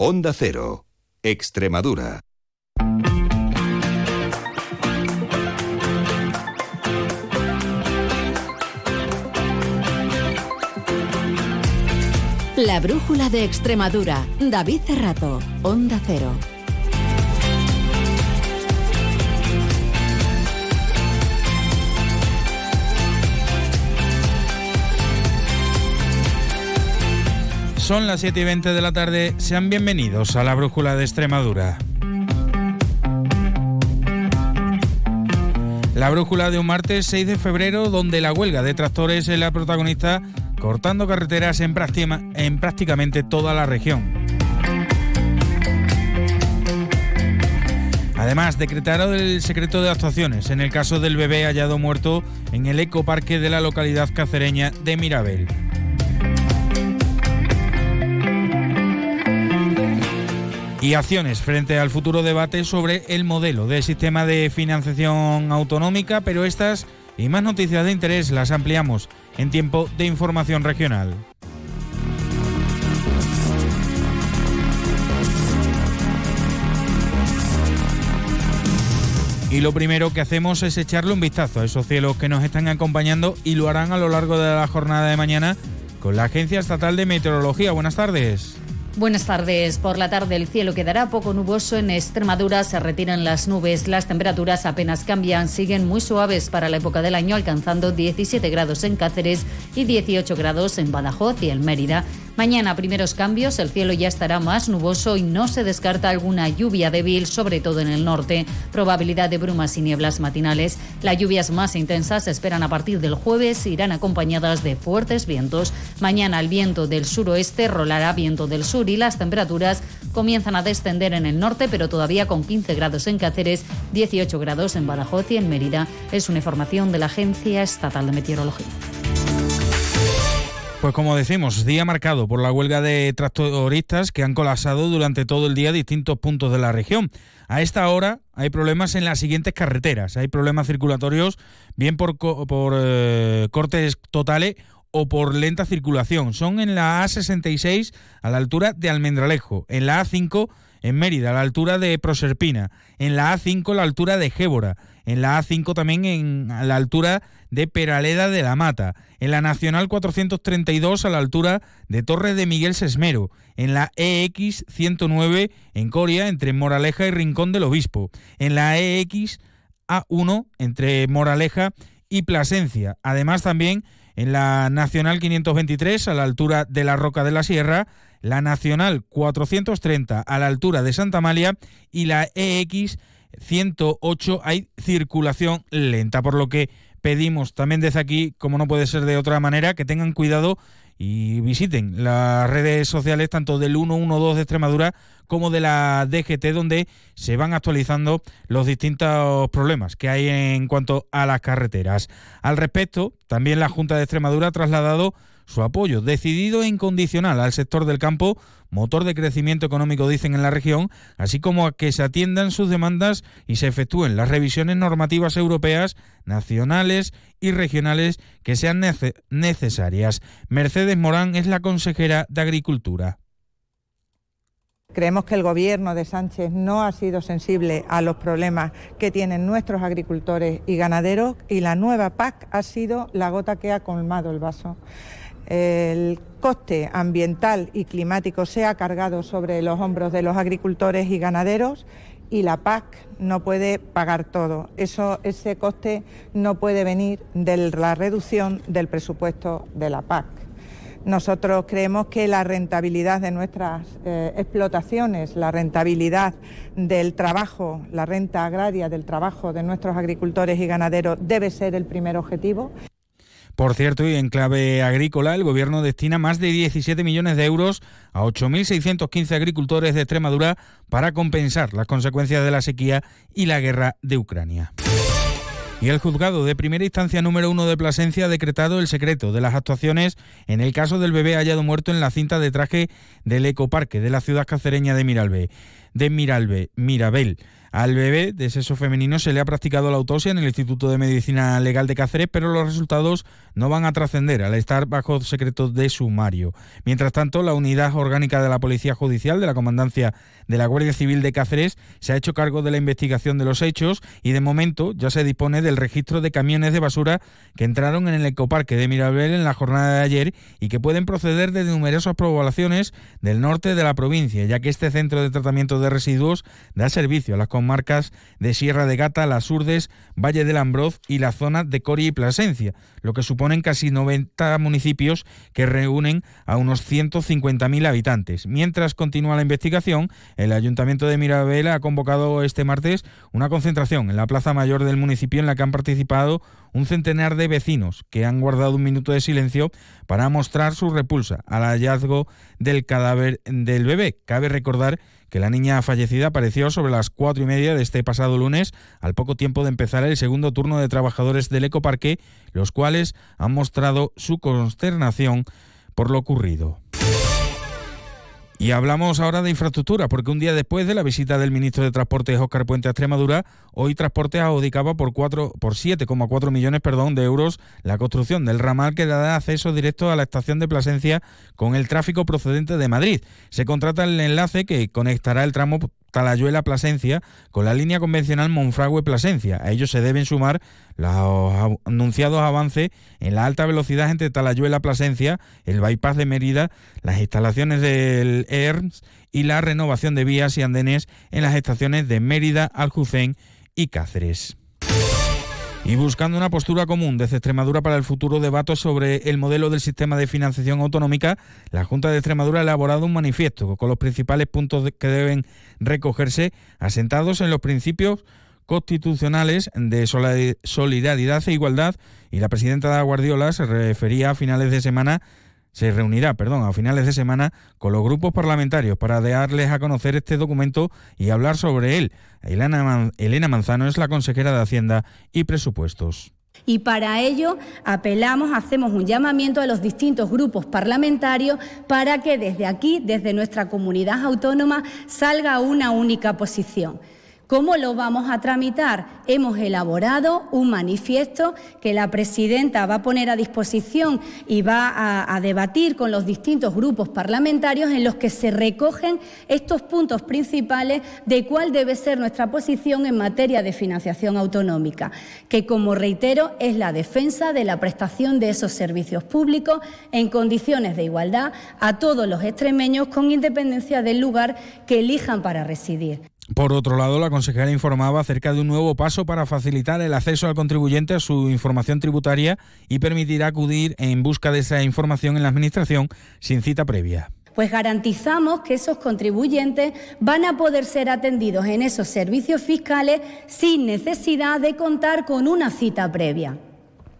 Onda Cero, Extremadura. La brújula de Extremadura. David Cerrato, Onda Cero. Son las 7 y 20 de la tarde. Sean bienvenidos a la Brújula de Extremadura. La brújula de un martes 6 de febrero, donde la huelga de tractores es la protagonista, cortando carreteras en, en prácticamente toda la región. Además, decretaron el secreto de actuaciones en el caso del bebé hallado muerto en el ecoparque de la localidad cacereña de Mirabel. Y acciones frente al futuro debate sobre el modelo de sistema de financiación autonómica, pero estas y más noticias de interés las ampliamos en tiempo de información regional. Y lo primero que hacemos es echarle un vistazo a esos cielos que nos están acompañando y lo harán a lo largo de la jornada de mañana con la Agencia Estatal de Meteorología. Buenas tardes. Buenas tardes. Por la tarde el cielo quedará poco nuboso en Extremadura, se retiran las nubes, las temperaturas apenas cambian, siguen muy suaves para la época del año, alcanzando 17 grados en Cáceres y 18 grados en Badajoz y en Mérida. Mañana primeros cambios, el cielo ya estará más nuboso y no se descarta alguna lluvia débil, sobre todo en el norte. Probabilidad de brumas y nieblas matinales. Las lluvias más intensas se esperan a partir del jueves y irán acompañadas de fuertes vientos. Mañana el viento del suroeste rolará viento del sur y las temperaturas comienzan a descender en el norte, pero todavía con 15 grados en Cáceres, 18 grados en Badajoz y en Mérida. Es una información de la Agencia Estatal de Meteorología. Pues como decimos, día marcado por la huelga de tractoristas que han colapsado durante todo el día distintos puntos de la región. A esta hora hay problemas en las siguientes carreteras. Hay problemas circulatorios, bien por, por eh, cortes totales o por lenta circulación. Son en la A66 a la altura de Almendralejo, en la A5 en Mérida, a la altura de Proserpina, en la A5 a la altura de Gébora, en la A5 también en a la altura de Peraleda de la Mata, en la Nacional 432 a la altura de Torres de Miguel Sesmero, en la EX 109 en Coria entre Moraleja y Rincón del Obispo, en la EX A1 entre Moraleja y Plasencia, además también en la Nacional 523 a la altura de la Roca de la Sierra, la Nacional 430 a la altura de Santa Amalia. Y la EX 108 hay circulación lenta, por lo que pedimos también desde aquí, como no puede ser de otra manera, que tengan cuidado y visiten las redes sociales tanto del 112 de Extremadura como de la DGT donde se van actualizando los distintos problemas que hay en cuanto a las carreteras. Al respecto, también la Junta de Extremadura ha trasladado su apoyo decidido e incondicional al sector del campo, motor de crecimiento económico dicen en la región, así como a que se atiendan sus demandas y se efectúen las revisiones normativas europeas, nacionales y regionales que sean necesarias. Mercedes Morán es la consejera de Agricultura. Creemos que el gobierno de Sánchez no ha sido sensible a los problemas que tienen nuestros agricultores y ganaderos y la nueva PAC ha sido la gota que ha colmado el vaso el coste ambiental y climático se ha cargado sobre los hombros de los agricultores y ganaderos y la PAC no puede pagar todo. Ese coste no puede venir de la reducción del presupuesto de la PAC. Nosotros creemos que la rentabilidad de nuestras eh, explotaciones, la rentabilidad del trabajo, la renta agraria del trabajo de nuestros agricultores y ganaderos debe ser el primer objetivo. Por cierto, y en clave agrícola, el Gobierno destina más de 17 millones de euros a 8.615 agricultores de Extremadura para compensar las consecuencias de la sequía y la guerra de Ucrania. Y el juzgado de primera instancia número uno de Plasencia ha decretado el secreto de las actuaciones en el caso del bebé hallado muerto en la cinta de traje del ecoparque de la ciudad cacereña de Miralbe. De Miralbe, Mirabel. Al bebé de sexo femenino se le ha practicado la autopsia en el Instituto de Medicina Legal de Cáceres, pero los resultados no van a trascender al estar bajo secreto de sumario. Mientras tanto, la unidad orgánica de la Policía Judicial de la Comandancia de la Guardia Civil de Cáceres se ha hecho cargo de la investigación de los hechos y de momento ya se dispone del registro de camiones de basura que entraron en el ecoparque de Mirabel en la jornada de ayer y que pueden proceder de numerosas poblaciones del norte de la provincia, ya que este centro de tratamiento de residuos da servicio a las comarcas de Sierra de Gata, Las Urdes, Valle del Ambroz y la zona de Cori y Plasencia, lo que suponen casi 90 municipios que reúnen a unos 150.000 habitantes. Mientras continúa la investigación, el Ayuntamiento de Mirabel ha convocado este martes una concentración en la Plaza Mayor del municipio en la que han participado un centenar de vecinos que han guardado un minuto de silencio para mostrar su repulsa al hallazgo del cadáver del bebé. Cabe recordar que la niña fallecida apareció sobre las cuatro y media de este pasado lunes, al poco tiempo de empezar el segundo turno de trabajadores del ecoparque, los cuales han mostrado su consternación por lo ocurrido. Y hablamos ahora de infraestructura, porque un día después de la visita del ministro de Transportes Óscar Puente a Extremadura, hoy Transportes adjudicaba por, cuatro, por 7,4 millones perdón, de euros la construcción del ramal que dará acceso directo a la estación de Plasencia con el tráfico procedente de Madrid. Se contrata el enlace que conectará el tramo Talayuela Plasencia con la línea convencional Monfragüe Plasencia. A ello se deben sumar los anunciados avances en la alta velocidad entre Talayuela Plasencia, el bypass de Mérida, las instalaciones del ERMS y la renovación de vías y andenes en las estaciones de Mérida, Aljucén y Cáceres. Y buscando una postura común desde Extremadura para el futuro debate sobre el modelo del sistema de financiación autonómica, la Junta de Extremadura ha elaborado un manifiesto con los principales puntos que deben recogerse asentados en los principios constitucionales de solidaridad e igualdad y la presidenta de Guardiola se refería a finales de semana se reunirá, perdón, a finales de semana con los grupos parlamentarios para darles a conocer este documento y hablar sobre él. Elena, Manzano es la consejera de Hacienda y Presupuestos. Y para ello apelamos, hacemos un llamamiento a los distintos grupos parlamentarios para que desde aquí, desde nuestra comunidad autónoma, salga una única posición. ¿Cómo lo vamos a tramitar? Hemos elaborado un manifiesto que la presidenta va a poner a disposición y va a, debatir con los distintos grupos parlamentarios en los que se recogen estos puntos principales de cuál debe ser nuestra posición en materia de financiación autonómica, que como reitero es la defensa de la prestación de esos servicios públicos en condiciones de igualdad a todos los extremeños con independencia del lugar que elijan para residir. Por otro lado, la consejera informaba acerca de un nuevo paso para facilitar el acceso al contribuyente a su información tributaria y permitirá acudir en busca de esa información en la Administración sin cita previa pues garantizamos que esos contribuyentes van a poder ser atendidos en esos servicios fiscales sin necesidad de contar con una cita previa.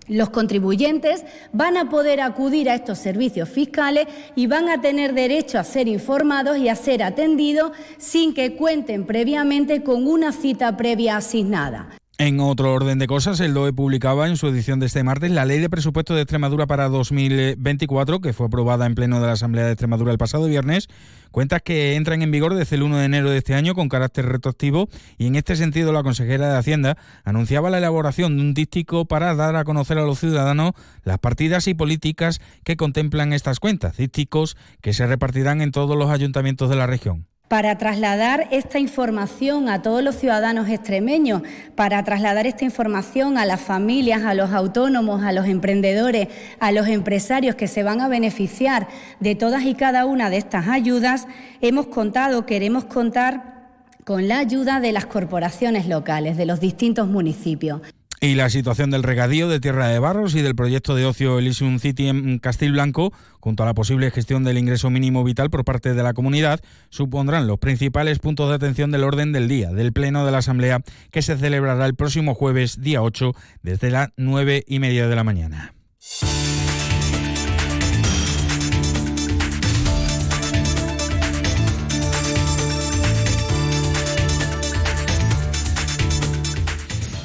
Los contribuyentes van a poder acudir a estos servicios fiscales y van a tener derecho a ser informados y a ser atendidos sin que cuenten previamente con una cita previa asignada. En otro orden de cosas, el DOE publicaba en su edición de este martes la Ley de Presupuesto de Extremadura para 2024, que fue aprobada en pleno de la Asamblea de Extremadura el pasado viernes. Cuentas que entran en vigor desde el 1 de enero de este año con carácter retroactivo y en este sentido la consejera de Hacienda anunciaba la elaboración de un dístico para dar a conocer a los ciudadanos las partidas y políticas que contemplan estas cuentas, dísticos que se repartirán en todos los ayuntamientos de la región para trasladar esta información a todos los ciudadanos extremeños, para trasladar esta información a las familias, a los autónomos, a los emprendedores, a los empresarios que se van a beneficiar de todas y cada una de estas ayudas, hemos contado, queremos contar con la ayuda de las corporaciones locales, de los distintos municipios. Y la situación del regadío de Tierra de Barros y del proyecto de ocio Elysium City en Castilblanco, junto a la posible gestión del ingreso mínimo vital por parte de la comunidad, supondrán los principales puntos de atención del orden del día del Pleno de la Asamblea que se celebrará el próximo jueves, día 8, desde las nueve y media de la mañana.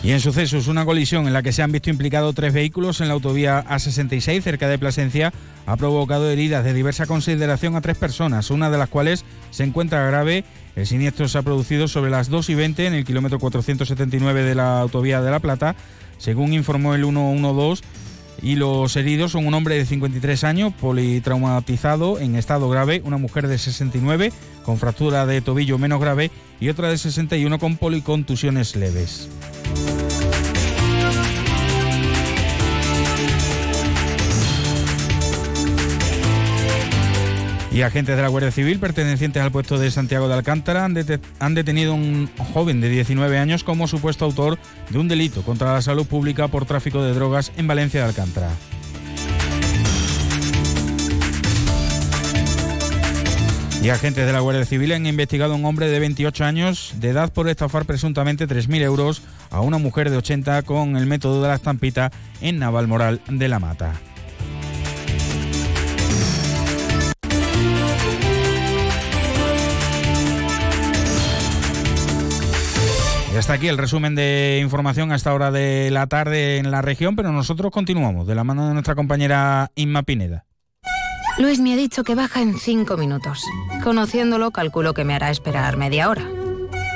Y en sucesos, una colisión en la que se han visto implicados tres vehículos en la autovía A66 cerca de Plasencia ha provocado heridas de diversa consideración a tres personas, una de las cuales se encuentra grave. El siniestro se ha producido sobre las 2 y 20 en el kilómetro 479 de la autovía de La Plata, según informó el 112 y los heridos son un hombre de 53 años, politraumatizado en estado grave, una mujer de 69 con fractura de tobillo menos grave y otra de 61 con policontusiones leves. Y agentes de la Guardia Civil pertenecientes al puesto de Santiago de Alcántara han, detenido a un joven de 19 años como supuesto autor de un delito contra la salud pública por tráfico de drogas en Valencia de Alcántara. Y agentes de la Guardia Civil han investigado a un hombre de 28 años de edad por estafar presuntamente 3.000 euros a una mujer de 80 con el método de la estampita en Navalmoral de la Mata. Y hasta aquí el resumen de información a esta hora de la tarde en la región, pero nosotros continuamos de la mano de nuestra compañera Inma Pineda. Luis me ha dicho que baja en cinco minutos. Conociéndolo, calculo que me hará esperar media hora.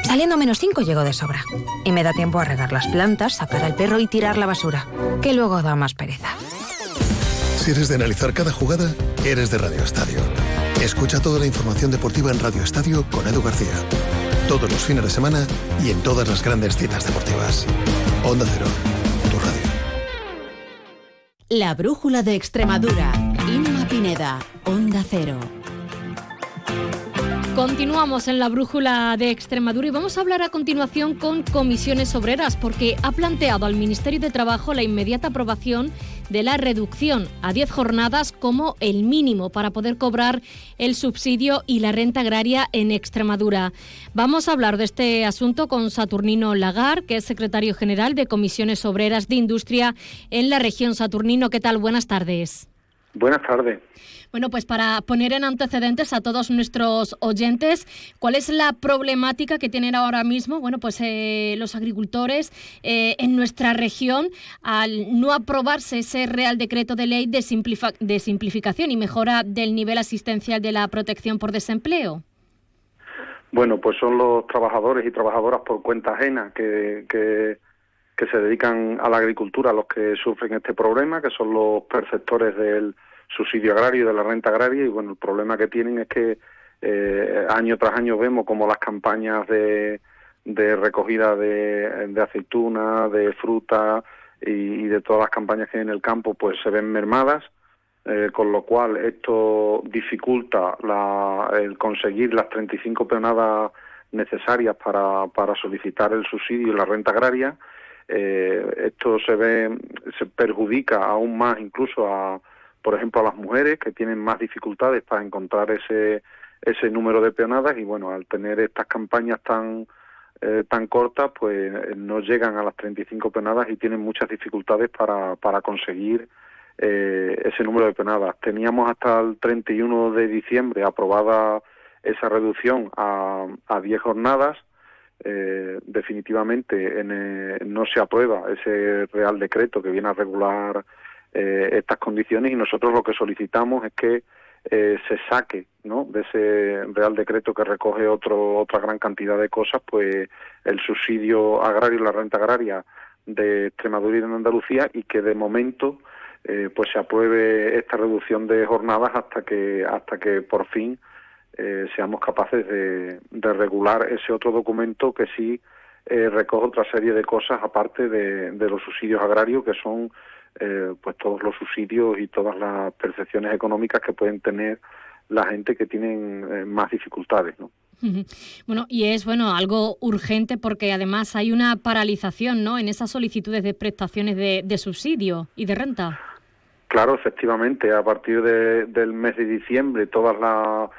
Saliendo menos cinco llego de sobra. Y me da tiempo a regar las plantas, sacar al perro y tirar la basura, que luego da más pereza. Si eres de analizar cada jugada, eres de Radio Estadio. Escucha toda la información deportiva en Radio Estadio con Edu García todos los fines de semana y en todas las grandes citas deportivas. Onda Cero, tu radio. La brújula de Extremadura. Inma Pineda, Onda Cero. Continuamos en la brújula de Extremadura y vamos a hablar a continuación con comisiones obreras porque ha planteado al Ministerio de Trabajo la inmediata aprobación de la reducción a 10 jornadas como el mínimo para poder cobrar el subsidio y la renta agraria en Extremadura. Vamos a hablar de este asunto con Saturnino Lagar, que es secretario general de Comisiones Obreras de Industria en la región Saturnino. ¿Qué tal? Buenas tardes. Buenas tardes. Bueno, pues para poner en antecedentes a todos nuestros oyentes, ¿cuál es la problemática que tienen ahora mismo, bueno, pues eh, los agricultores eh, en nuestra región al no aprobarse ese Real Decreto de Ley de, de simplificación y mejora del nivel asistencial de la protección por desempleo? Bueno, pues son los trabajadores y trabajadoras por cuenta ajena que, que, que se dedican a la agricultura los que sufren este problema, que son los perceptores del subsidio agrario de la renta agraria y bueno, el problema que tienen es que eh, año tras año vemos como las campañas de, de recogida de, de aceituna, de fruta y, de todas las campañas que hay en el campo pues se ven mermadas, eh, con lo cual esto dificulta la, el conseguir las 35 peonadas necesarias para, para solicitar el subsidio y la renta agraria. Eh, esto se ve, se perjudica aún más incluso a, por ejemplo, a las mujeres que tienen más dificultades para encontrar ese, ese número de peonadas y bueno, al tener estas campañas tan eh, tan cortas, pues no llegan a las 35 peonadas y tienen muchas dificultades para, para conseguir eh, ese número de peonadas. Teníamos hasta el 31 de diciembre aprobada esa reducción a, a 10 jornadas. Eh, definitivamente no se aprueba ese Real Decreto que viene a regular eh, estas condiciones y nosotros lo que solicitamos es que eh, se saque ¿no? de ese Real Decreto que recoge otro, otra gran cantidad de cosas, pues el subsidio agrario la renta agraria de Extremadura y de Andalucía y que de momento eh, pues se apruebe esta reducción de jornadas hasta que hasta que por fin seamos capaces de, de, regular ese otro documento que sí recoge otra serie de cosas aparte de, de los subsidios agrarios que son eh, pues todos los subsidios y todas las percepciones económicas que pueden tener la gente que tienen eh, más dificultades, ¿no? Bueno, y es bueno algo urgente porque además hay una paralización, ¿no? En esas solicitudes de prestaciones de, subsidio y de renta. Claro, efectivamente, a partir del mes de diciembre todas las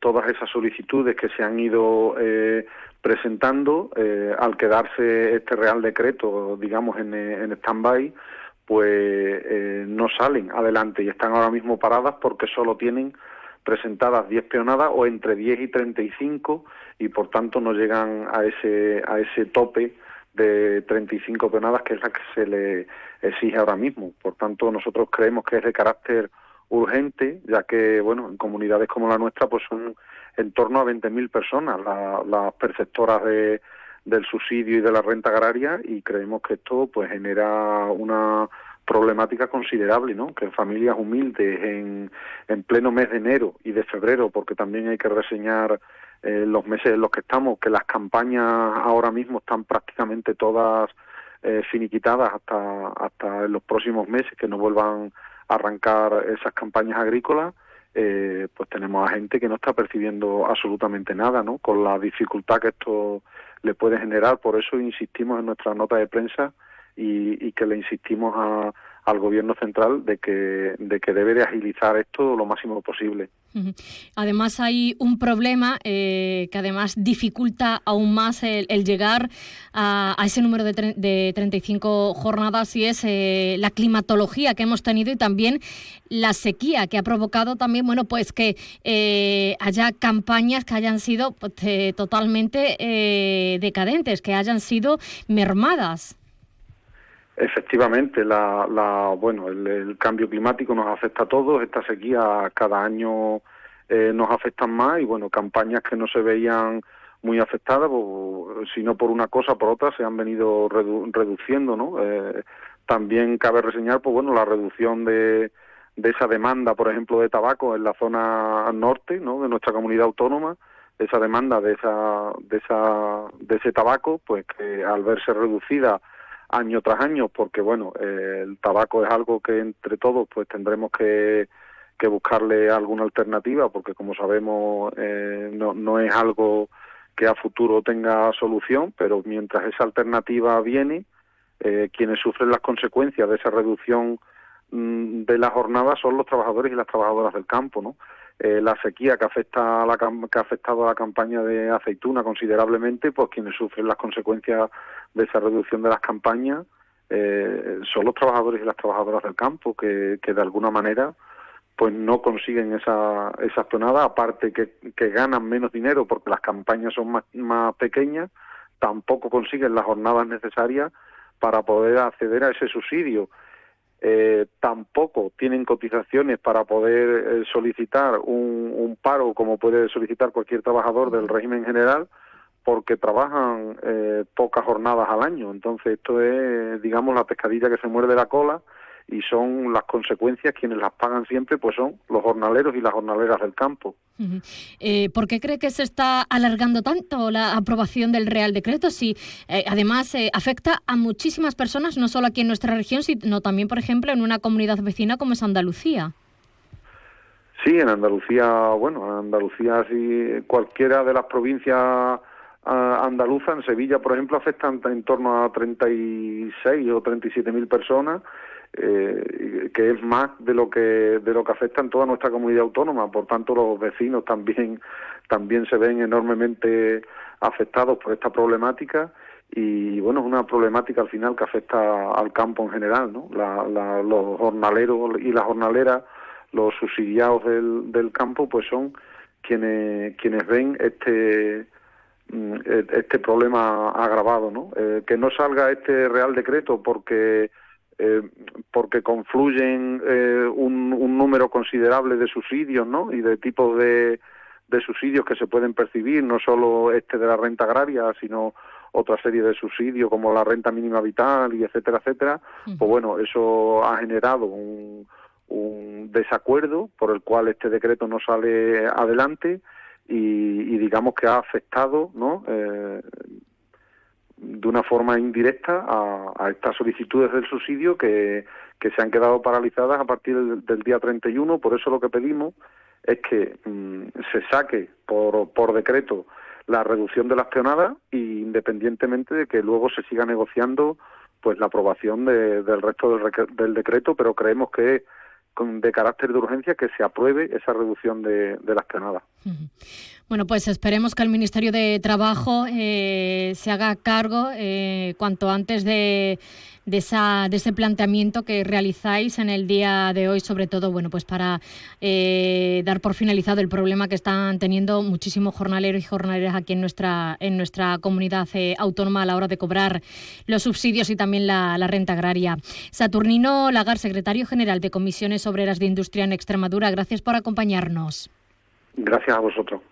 todas esas solicitudes que se han ido eh, presentando al quedarse este Real Decreto, digamos, en, en stand-by, pues eh, no salen adelante y están ahora mismo paradas porque solo tienen presentadas 10 peonadas o entre 10 y 35 y por tanto no llegan a ese a ese tope de 35 peonadas, que es la que se le exige ahora mismo. Por tanto, nosotros creemos que es de carácter urgente, ya que, bueno, en comunidades como la nuestra, pues son en torno a 20.000 personas las perceptoras de, del subsidio y de la renta agraria y creemos que esto pues genera una problemática considerable, ¿no? Que en familias humildes, en, en pleno mes de enero y de febrero, porque también hay que reseñar eh, los meses en los que estamos, que las campañas ahora mismo están prácticamente todas eh, finiquitadas hasta, hasta los próximos meses, que no vuelvan a arrancar esas campañas agrícolas, eh, pues tenemos a gente que no está percibiendo absolutamente nada, ¿no? Con la dificultad que esto le puede generar, por eso insistimos en nuestra nota de prensa y, y que le insistimos a, al gobierno central de que, de que debe de agilizar esto lo máximo posible. Además hay un problema eh, que además dificulta aún más el, llegar a, ese número de, de, 35 jornadas y es eh, la climatología que hemos tenido y también la sequía que ha provocado también bueno pues que eh, haya campañas que hayan sido pues, totalmente decadentes, que hayan sido mermadas. Efectivamente, la, la, bueno, el, cambio climático nos afecta a todos, esta sequía cada año eh, nos afecta más y bueno, campañas que no se veían muy afectadas, pues, si no por una cosa, por otra, se han venido reduciendo, ¿no? Eh, también cabe reseñar, pues bueno, la reducción de, de esa demanda, por ejemplo, de tabaco en la zona norte, ¿no? De nuestra comunidad autónoma, esa demanda de esa, de esa, de ese tabaco, pues que al verse reducida año tras año, porque bueno, eh, el tabaco es algo que entre todos pues tendremos que, que buscarle alguna alternativa, porque como sabemos eh, no, no es algo que a futuro tenga solución, pero mientras esa alternativa viene, eh, quienes sufren las consecuencias de esa reducción mm, de la jornada son los trabajadores y las trabajadoras del campo, ¿no? Eh, la sequía que afecta a la, que ha afectado a la campaña de aceituna considerablemente, pues quienes sufren las consecuencias de esa reducción de las campañas eh, son los trabajadores y las trabajadoras del campo que, de alguna manera pues no consiguen esa, esa tonada, aparte que, que ganan menos dinero porque las campañas son más pequeñas, tampoco consiguen las jornadas necesarias para poder acceder a ese subsidio eh, tampoco tienen cotizaciones para poder eh, solicitar un, un, paro como puede solicitar cualquier trabajador del régimen general porque trabajan eh, pocas jornadas al año. Entonces esto es, digamos, la pescadilla que se muerde la cola y son las consecuencias quienes las pagan siempre, pues son los jornaleros y las jornaleras del campo. Eh, ¿Por qué cree que se está alargando tanto la aprobación del Real Decreto? Si eh, además eh, afecta a muchísimas personas, no solo aquí en nuestra región, sino también, por ejemplo, en una comunidad vecina como es Andalucía. Sí, en Andalucía, bueno, en Andalucía, sí, cualquiera de las provincias andaluzas, en Sevilla, por ejemplo, afectan en torno a 36 o 37 mil personas eh, que es más de lo que de lo que afecta en toda nuestra comunidad autónoma. Por tanto los vecinos también también se ven enormemente afectados por esta problemática y bueno es una problemática al final que afecta al campo en general no los jornaleros y las jornaleras los subsidiados del, del campo pues son quienes quienes ven este mm, e, este problema agravado no eh, que no salga este real decreto porque eh, porque confluyen eh, un, un, número considerable de subsidios ¿no? y de tipos de, de subsidios que se pueden percibir, no solo este de la renta agraria, sino otra serie de subsidios como la renta mínima vital y etcétera, etcétera, pues bueno, eso ha generado un, un desacuerdo por el cual este decreto no sale adelante y, y digamos que ha afectado ¿no? Eh, de una forma indirecta a, estas solicitudes del subsidio que, que, se han quedado paralizadas a partir del, día 31. Por eso lo que pedimos es que mm, se saque por, por decreto la reducción de las peonadas y independientemente de que luego se siga negociando pues la aprobación del resto del, del decreto, pero creemos que de carácter de urgencia que se apruebe esa reducción de, las penadas. Bueno, pues esperemos que el Ministerio de Trabajo eh, se haga cargo eh, cuanto antes de, de, esa, de ese planteamiento que realizáis en el día de hoy, sobre todo bueno, pues para eh, dar por finalizado el problema que están teniendo muchísimos jornaleros y jornaleras aquí en nuestra, en nuestra comunidad eh, autónoma a la hora de cobrar los subsidios y también la, la renta agraria. Saturnino Lagar, secretario general de Comisiones Obreras de Industria en Extremadura, gracias por acompañarnos. Gracias a vosotros.